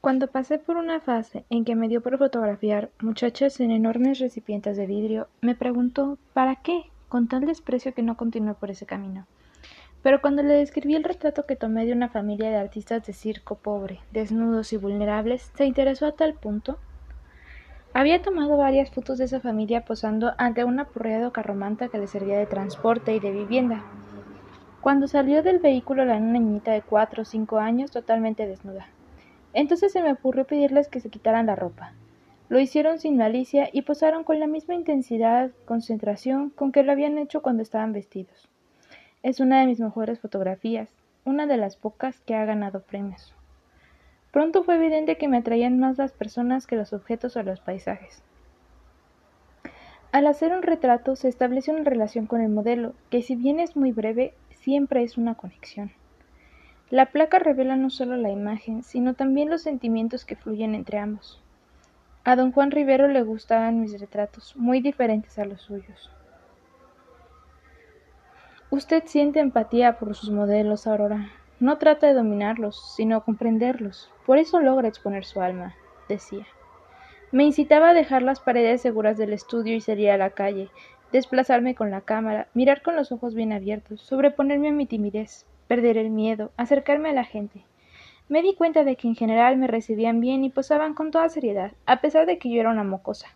Cuando pasé por una fase en que me dio por fotografiar muchachas en enormes recipientes de vidrio, me preguntó ¿para qué? con tal desprecio que no continué por ese camino. Pero cuando le describí el retrato que tomé de una familia de artistas de circo pobre, desnudos y vulnerables, se interesó a tal punto. Había tomado varias fotos de esa familia posando ante un apurreado carromanta que le servía de transporte y de vivienda. Cuando salió del vehículo la niñita de cuatro o cinco años totalmente desnuda. Entonces se me ocurrió pedirles que se quitaran la ropa. Lo hicieron sin malicia y posaron con la misma intensidad, concentración con que lo habían hecho cuando estaban vestidos. Es una de mis mejores fotografías, una de las pocas que ha ganado premios. Pronto fue evidente que me atraían más las personas que los objetos o los paisajes. Al hacer un retrato se establece una relación con el modelo, que si bien es muy breve, siempre es una conexión. La placa revela no solo la imagen, sino también los sentimientos que fluyen entre ambos. A don Juan Rivero le gustaban mis retratos, muy diferentes a los suyos. Usted siente empatía por sus modelos, Aurora. No trata de dominarlos, sino comprenderlos. Por eso logra exponer su alma, decía. Me incitaba a dejar las paredes seguras del estudio y salir a la calle, desplazarme con la cámara, mirar con los ojos bien abiertos, sobreponerme a mi timidez, perder el miedo, acercarme a la gente. Me di cuenta de que en general me recibían bien y posaban con toda seriedad, a pesar de que yo era una mocosa.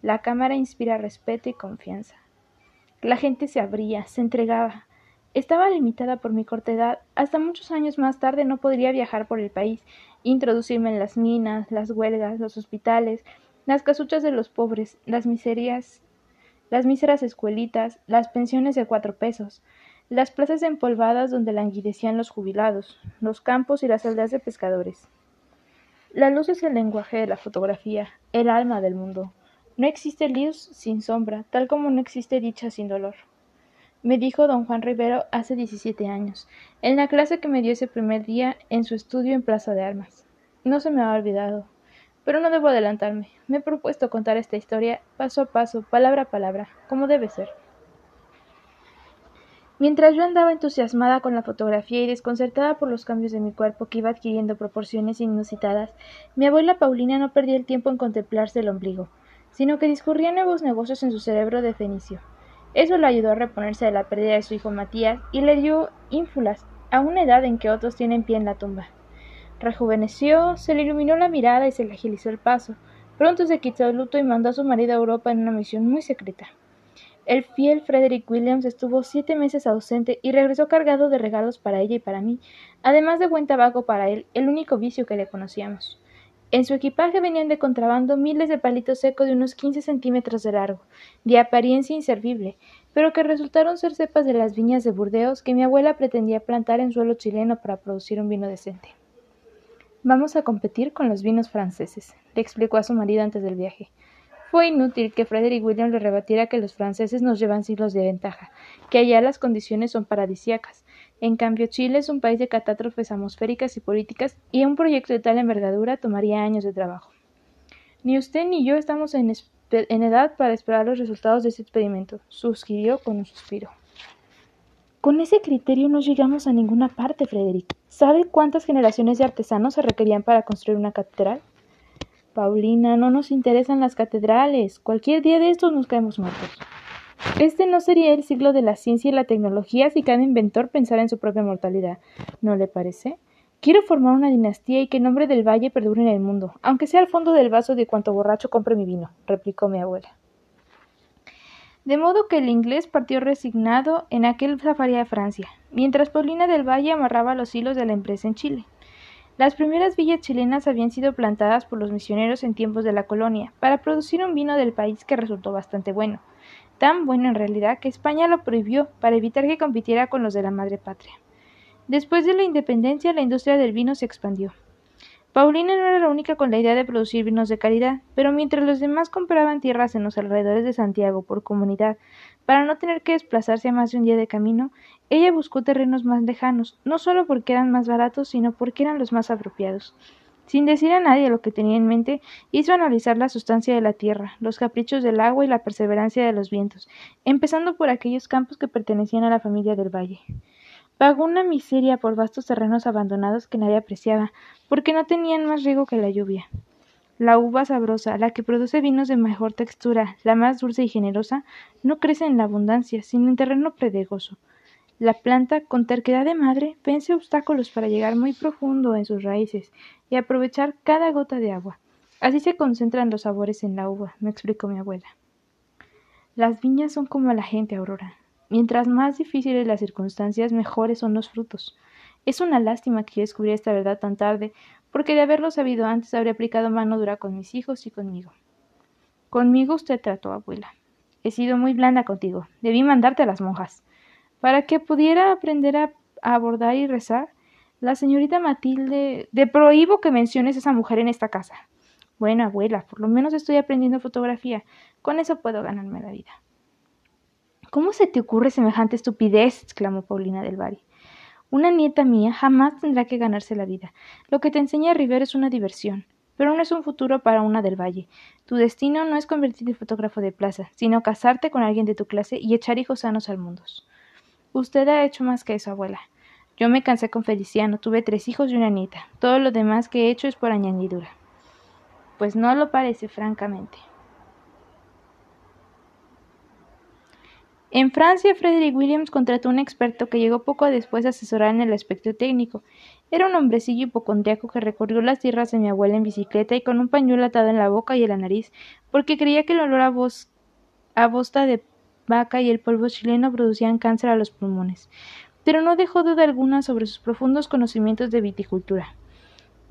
La cámara inspira respeto y confianza. La gente se abría, se entregaba. Estaba limitada por mi corta edad. Hasta muchos años más tarde no podría viajar por el país, introducirme en las minas, las huelgas, los hospitales, las casuchas de los pobres, las miserias, las míseras escuelitas, las pensiones de cuatro pesos, las plazas empolvadas donde languidecían los jubilados, los campos y las aldeas de pescadores. La luz es el lenguaje de la fotografía, el alma del mundo. No existe luz sin sombra, tal como no existe dicha sin dolor. Me dijo don Juan Rivero hace diecisiete años, en la clase que me dio ese primer día en su estudio en Plaza de Armas. No se me ha olvidado. Pero no debo adelantarme. Me he propuesto contar esta historia paso a paso, palabra a palabra, como debe ser. Mientras yo andaba entusiasmada con la fotografía y desconcertada por los cambios de mi cuerpo que iba adquiriendo proporciones inusitadas, mi abuela Paulina no perdía el tiempo en contemplarse el ombligo sino que discurría nuevos negocios en su cerebro de fenicio. Eso le ayudó a reponerse de la pérdida de su hijo Matías y le dio ínfulas a una edad en que otros tienen pie en la tumba. Rejuveneció, se le iluminó la mirada y se le agilizó el paso. Pronto se quitó el luto y mandó a su marido a Europa en una misión muy secreta. El fiel Frederick Williams estuvo siete meses ausente y regresó cargado de regalos para ella y para mí, además de buen tabaco para él, el único vicio que le conocíamos. En su equipaje venían de contrabando miles de palitos secos de unos quince centímetros de largo, de apariencia inservible, pero que resultaron ser cepas de las viñas de Burdeos que mi abuela pretendía plantar en suelo chileno para producir un vino decente. Vamos a competir con los vinos franceses, le explicó a su marido antes del viaje. Fue inútil que Frederick William le rebatiera que los franceses nos llevan siglos de ventaja, que allá las condiciones son paradisíacas, en cambio, Chile es un país de catástrofes atmosféricas y políticas y un proyecto de tal envergadura tomaría años de trabajo. Ni usted ni yo estamos en, edad para esperar los resultados de ese experimento, suscribió con un suspiro. Con ese criterio no llegamos a ninguna parte, Frederick. ¿Sabe cuántas generaciones de artesanos se requerían para construir una catedral? Paulina, no nos interesan las catedrales. Cualquier día de estos nos caemos muertos. Este no sería el siglo de la ciencia y la tecnología si cada inventor pensara en su propia mortalidad. ¿No le parece? Quiero formar una dinastía y que el nombre del valle perdure en el mundo, aunque sea al fondo del vaso de cuanto borracho compre mi vino, replicó mi abuela. De modo que el inglés partió resignado en aquel safari de Francia, mientras Paulina del Valle amarraba los hilos de la empresa en Chile. Las primeras villas chilenas habían sido plantadas por los misioneros en tiempos de la colonia, para producir un vino del país que resultó bastante bueno, tan bueno en realidad que España lo prohibió para evitar que compitiera con los de la madre patria. Después de la independencia, la industria del vino se expandió. Paulina no era la única con la idea de producir vinos de calidad, pero mientras los demás compraban tierras en los alrededores de Santiago por comunidad, para no tener que desplazarse más de un día de camino, ella buscó terrenos más lejanos, no solo porque eran más baratos, sino porque eran los más apropiados. Sin decir a nadie lo que tenía en mente, hizo analizar la sustancia de la tierra, los caprichos del agua y la perseverancia de los vientos, empezando por aquellos campos que pertenecían a la familia del valle. Pagó una miseria por vastos terrenos abandonados que nadie apreciaba, porque no tenían más riego que la lluvia. La uva sabrosa, la que produce vinos de mejor textura, la más dulce y generosa, no crece en la abundancia, sino en terreno pedregoso. La planta, con terquedad de madre, vence obstáculos para llegar muy profundo en sus raíces y aprovechar cada gota de agua. Así se concentran los sabores en la uva, me explicó mi abuela. Las viñas son como la gente, Aurora. Mientras más difíciles las circunstancias, mejores son los frutos. Es una lástima que yo descubriera esta verdad tan tarde, porque de haberlo sabido antes habría aplicado mano dura con mis hijos y conmigo. Conmigo usted trató, abuela. He sido muy blanda contigo. Debí mandarte a las monjas. Para que pudiera aprender a, abordar y rezar, la señorita Matilde. De prohíbo que menciones a esa mujer en esta casa. Bueno, abuela, por lo menos estoy aprendiendo fotografía. Con eso puedo ganarme la vida. ¿Cómo se te ocurre semejante estupidez? exclamó Paulina del Bari. Una nieta mía jamás tendrá que ganarse la vida. Lo que te enseña Rivero es una diversión, pero no es un futuro para una del Valle. Tu destino no es convertirte en fotógrafo de plaza, sino casarte con alguien de tu clase y echar hijos sanos al mundo. Usted ha hecho más que eso, abuela. Yo me cansé con Feliciano, tuve tres hijos y una nieta. Todo lo demás que he hecho es por añadidura. Pues no lo parece, francamente. En Francia, Frederick Williams contrató un experto que llegó poco después a asesorar en el aspecto técnico. Era un hombrecillo hipocondriaco que recorrió las tierras de mi abuela en bicicleta y con un pañuelo atado en la boca y en la nariz, porque creía que el olor a, a bosta de vaca y el polvo chileno producían cáncer a los pulmones. Pero no dejó duda alguna sobre sus profundos conocimientos de viticultura.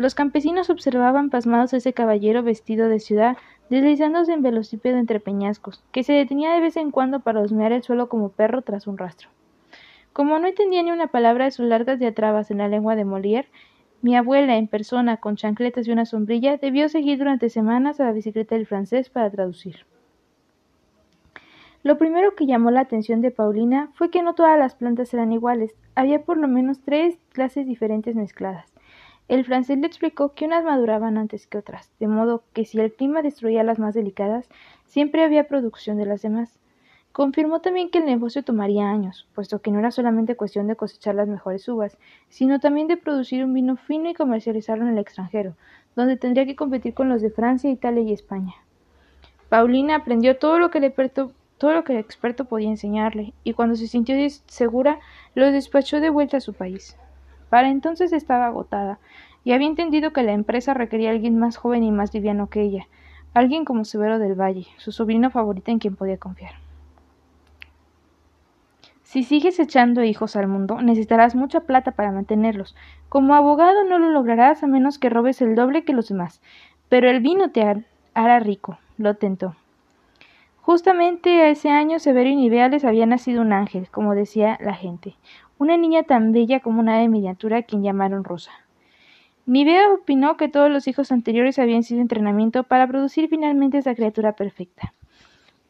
Los campesinos observaban pasmados a ese caballero vestido de ciudad, deslizándose en velocípedo entre peñascos, que se detenía de vez en cuando para husmear el suelo como perro tras un rastro. Como no entendía ni una palabra de sus largas diatrabas en la lengua de Molière, mi abuela, en persona, con chancletas y una sombrilla, debió seguir durante semanas a la bicicleta del francés para traducir. Lo primero que llamó la atención de Paulina fue que no todas las plantas eran iguales, había por lo menos tres clases diferentes mezcladas. El francés le explicó que unas maduraban antes que otras, de modo que si el clima destruía las más delicadas, siempre había producción de las demás. Confirmó también que el negocio tomaría años, puesto que no era solamente cuestión de cosechar las mejores uvas, sino también de producir un vino fino y comercializarlo en el extranjero, donde tendría que competir con los de Francia, Italia y España. Paulina aprendió todo lo que experto, todo lo que el experto podía enseñarle, y cuando se sintió segura, lo despachó de vuelta a su país. Para entonces estaba agotada, y había entendido que la empresa requería a alguien más joven y más liviano que ella, alguien como Severo del Valle, su sobrino favorito en quien podía confiar. Si sigues echando hijos al mundo, necesitarás mucha plata para mantenerlos. Como abogado no lo lograrás a menos que robes el doble que los demás. Pero el vino te hará rico, lo tentó. Justamente a ese año Severo y Niveales había nacido un ángel, como decía la gente, una niña tan bella como una ave miniatura a quien llamaron Rosa. Nivea opinó que todos los hijos anteriores habían sido entrenamiento para producir finalmente esa criatura perfecta.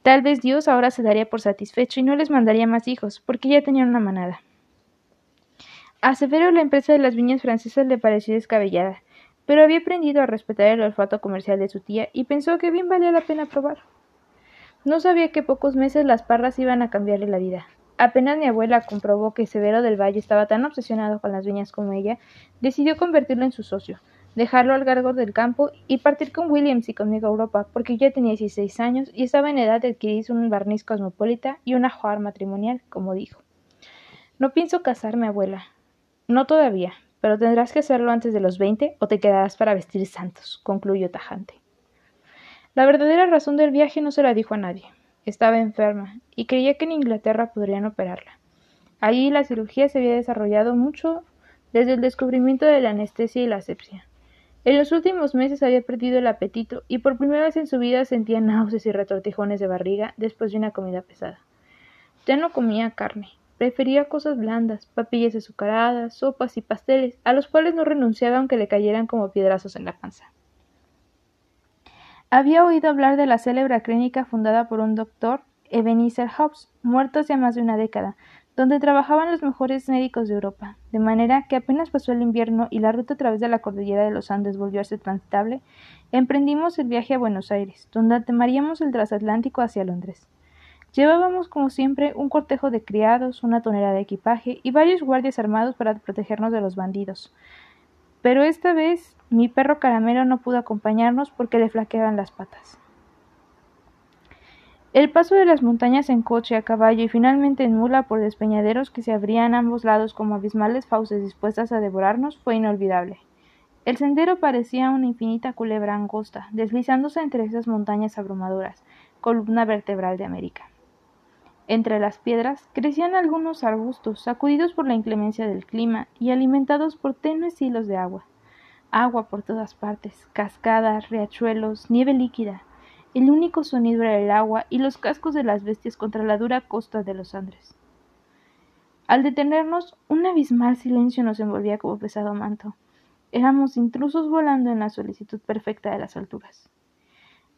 Tal vez Dios ahora se daría por satisfecho y no les mandaría más hijos, porque ya tenían una manada. A Severo la empresa de las viñas francesas le pareció descabellada, pero había aprendido a respetar el olfato comercial de su tía y pensó que bien valía la pena probar. No sabía que pocos meses las parras iban a cambiarle la vida. Apenas mi abuela comprobó que Severo del Valle estaba tan obsesionado con las viñas como ella, decidió convertirlo en su socio, dejarlo al cargo del campo y partir con Williams y conmigo a Europa, porque yo tenía 16 años y estaba en edad de adquirir un barniz cosmopolita y una joar matrimonial, como dijo. No pienso casarme, abuela. No todavía, pero tendrás que hacerlo antes de los veinte o te quedarás para vestir santos, concluyó tajante. La verdadera razón del viaje no se la dijo a nadie. Estaba enferma y creía que en Inglaterra podrían operarla. Allí la cirugía se había desarrollado mucho desde el descubrimiento de la anestesia y la asepsia. En los últimos meses había perdido el apetito y por primera vez en su vida sentía náuseas y retortijones de barriga después de una comida pesada. Ya no comía carne, prefería cosas blandas, papillas azucaradas, sopas y pasteles, a los cuales no renunciaba aunque le cayeran como piedrazos en la panza. Había oído hablar de la célebre clínica fundada por un doctor, Ebenezer Hobbs, muerto hace más de una década, donde trabajaban los mejores médicos de Europa, de manera que apenas pasó el invierno y la ruta a través de la cordillera de los Andes volvió a ser transitable, emprendimos el viaje a Buenos Aires, donde tomaríamos el transatlántico hacia Londres. Llevábamos, como siempre, un cortejo de criados, una tonera de equipaje y varios guardias armados para protegernos de los bandidos. Pero esta vez mi perro caramelo no pudo acompañarnos porque le flaqueaban las patas. El paso de las montañas en coche, a caballo y finalmente en mula por despeñaderos que se abrían a ambos lados como abismales fauces dispuestas a devorarnos fue inolvidable. El sendero parecía una infinita culebra angosta, deslizándose entre esas montañas abrumadoras, columna vertebral de América. Entre las piedras crecían algunos arbustos, sacudidos por la inclemencia del clima y alimentados por tenues hilos de agua. Agua por todas partes, cascadas, riachuelos, nieve líquida. El único sonido era el agua y los cascos de las bestias contra la dura costa de los Andes. Al detenernos, un abismal silencio nos envolvía como pesado manto. Éramos intrusos volando en la solicitud perfecta de las alturas.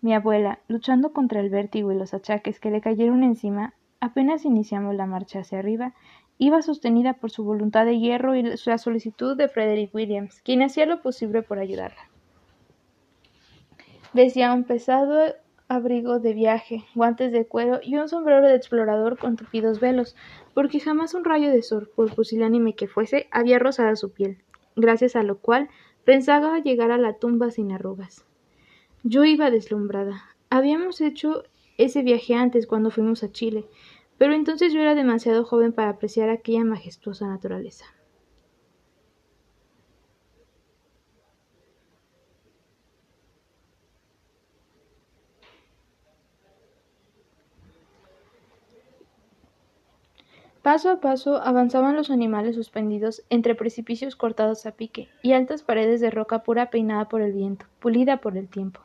Mi abuela, luchando contra el vértigo y los achaques que le cayeron encima, Apenas iniciamos la marcha hacia arriba, iba sostenida por su voluntad de hierro y la solicitud de Frederick Williams, quien hacía lo posible por ayudarla. Vestía un pesado abrigo de viaje, guantes de cuero y un sombrero de explorador con tupidos velos, porque jamás un rayo de sol, por pusilánime que fuese, había rozado su piel, gracias a lo cual pensaba llegar a la tumba sin arrugas. Yo iba deslumbrada. Habíamos hecho ese viaje antes cuando fuimos a Chile, pero entonces yo era demasiado joven para apreciar aquella majestuosa naturaleza. Paso a paso avanzaban los animales suspendidos entre precipicios cortados a pique y altas paredes de roca pura peinada por el viento, pulida por el tiempo.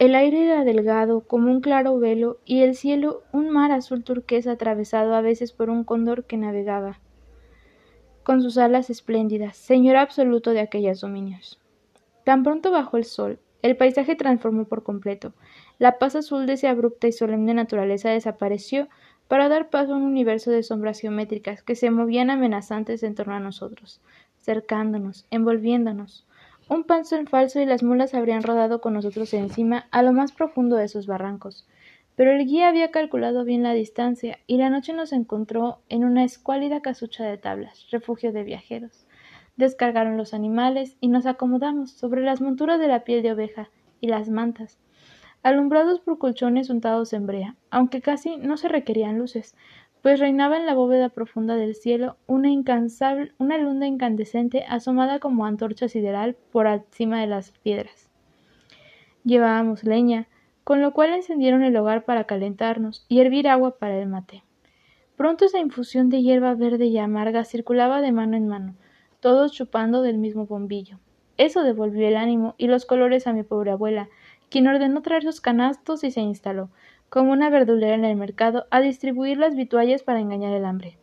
El aire era delgado como un claro velo y el cielo un mar azul turquesa atravesado a veces por un cóndor que navegaba con sus alas espléndidas, señor absoluto de aquellos dominios. Tan pronto bajó el sol, el paisaje transformó por completo. La paz azul de esa abrupta y solemne naturaleza desapareció para dar paso a un universo de sombras geométricas que se movían amenazantes en torno a nosotros, cercándonos, envolviéndonos. Un panzo en falso y las mulas habrían rodado con nosotros encima a lo más profundo de esos barrancos. Pero el guía había calculado bien la distancia y la noche nos encontró en una escuálida casucha de tablas, refugio de viajeros. Descargaron los animales y nos acomodamos sobre las monturas de la piel de oveja y las mantas, alumbrados por colchones untados en brea, aunque casi no se requerían luces, pues reinaba en la bóveda profunda del cielo una incansable, una luna incandescente asomada como antorcha sideral por encima de las piedras. Llevábamos leña, con lo cual encendieron el hogar para calentarnos y hervir agua para el mate. Pronto esa infusión de hierba verde y amarga circulaba de mano en mano, todos chupando del mismo bombillo. Eso devolvió el ánimo y los colores a mi pobre abuela, quien ordenó traer sus canastos y se instaló, como una verdulera en el mercado, a distribuir las vituallas para engañar el hambre.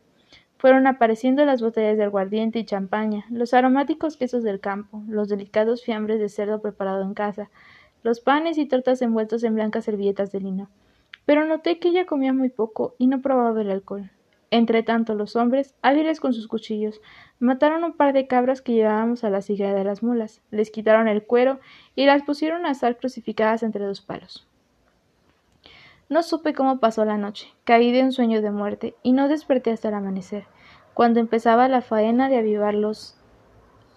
Fueron apareciendo las botellas de aguardiente y champaña, los aromáticos quesos del campo, los delicados fiambres de cerdo preparado en casa, los panes y tortas envueltos en blancas servilletas de lino. Pero noté que ella comía muy poco y no probaba el alcohol. Entre tanto, los hombres, hábiles con sus cuchillos, mataron un par de cabras que llevábamos a la silla de las mulas, les quitaron el cuero y las pusieron a estar crucificadas entre dos palos. No supe cómo pasó la noche. Caí de un sueño de muerte y no desperté hasta el amanecer, cuando empezaba la faena de avivar los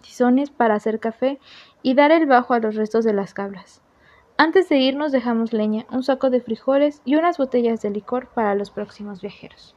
tizones para hacer café y dar el bajo a los restos de las cabras. Antes de irnos dejamos leña, un saco de frijoles y unas botellas de licor para los próximos viajeros.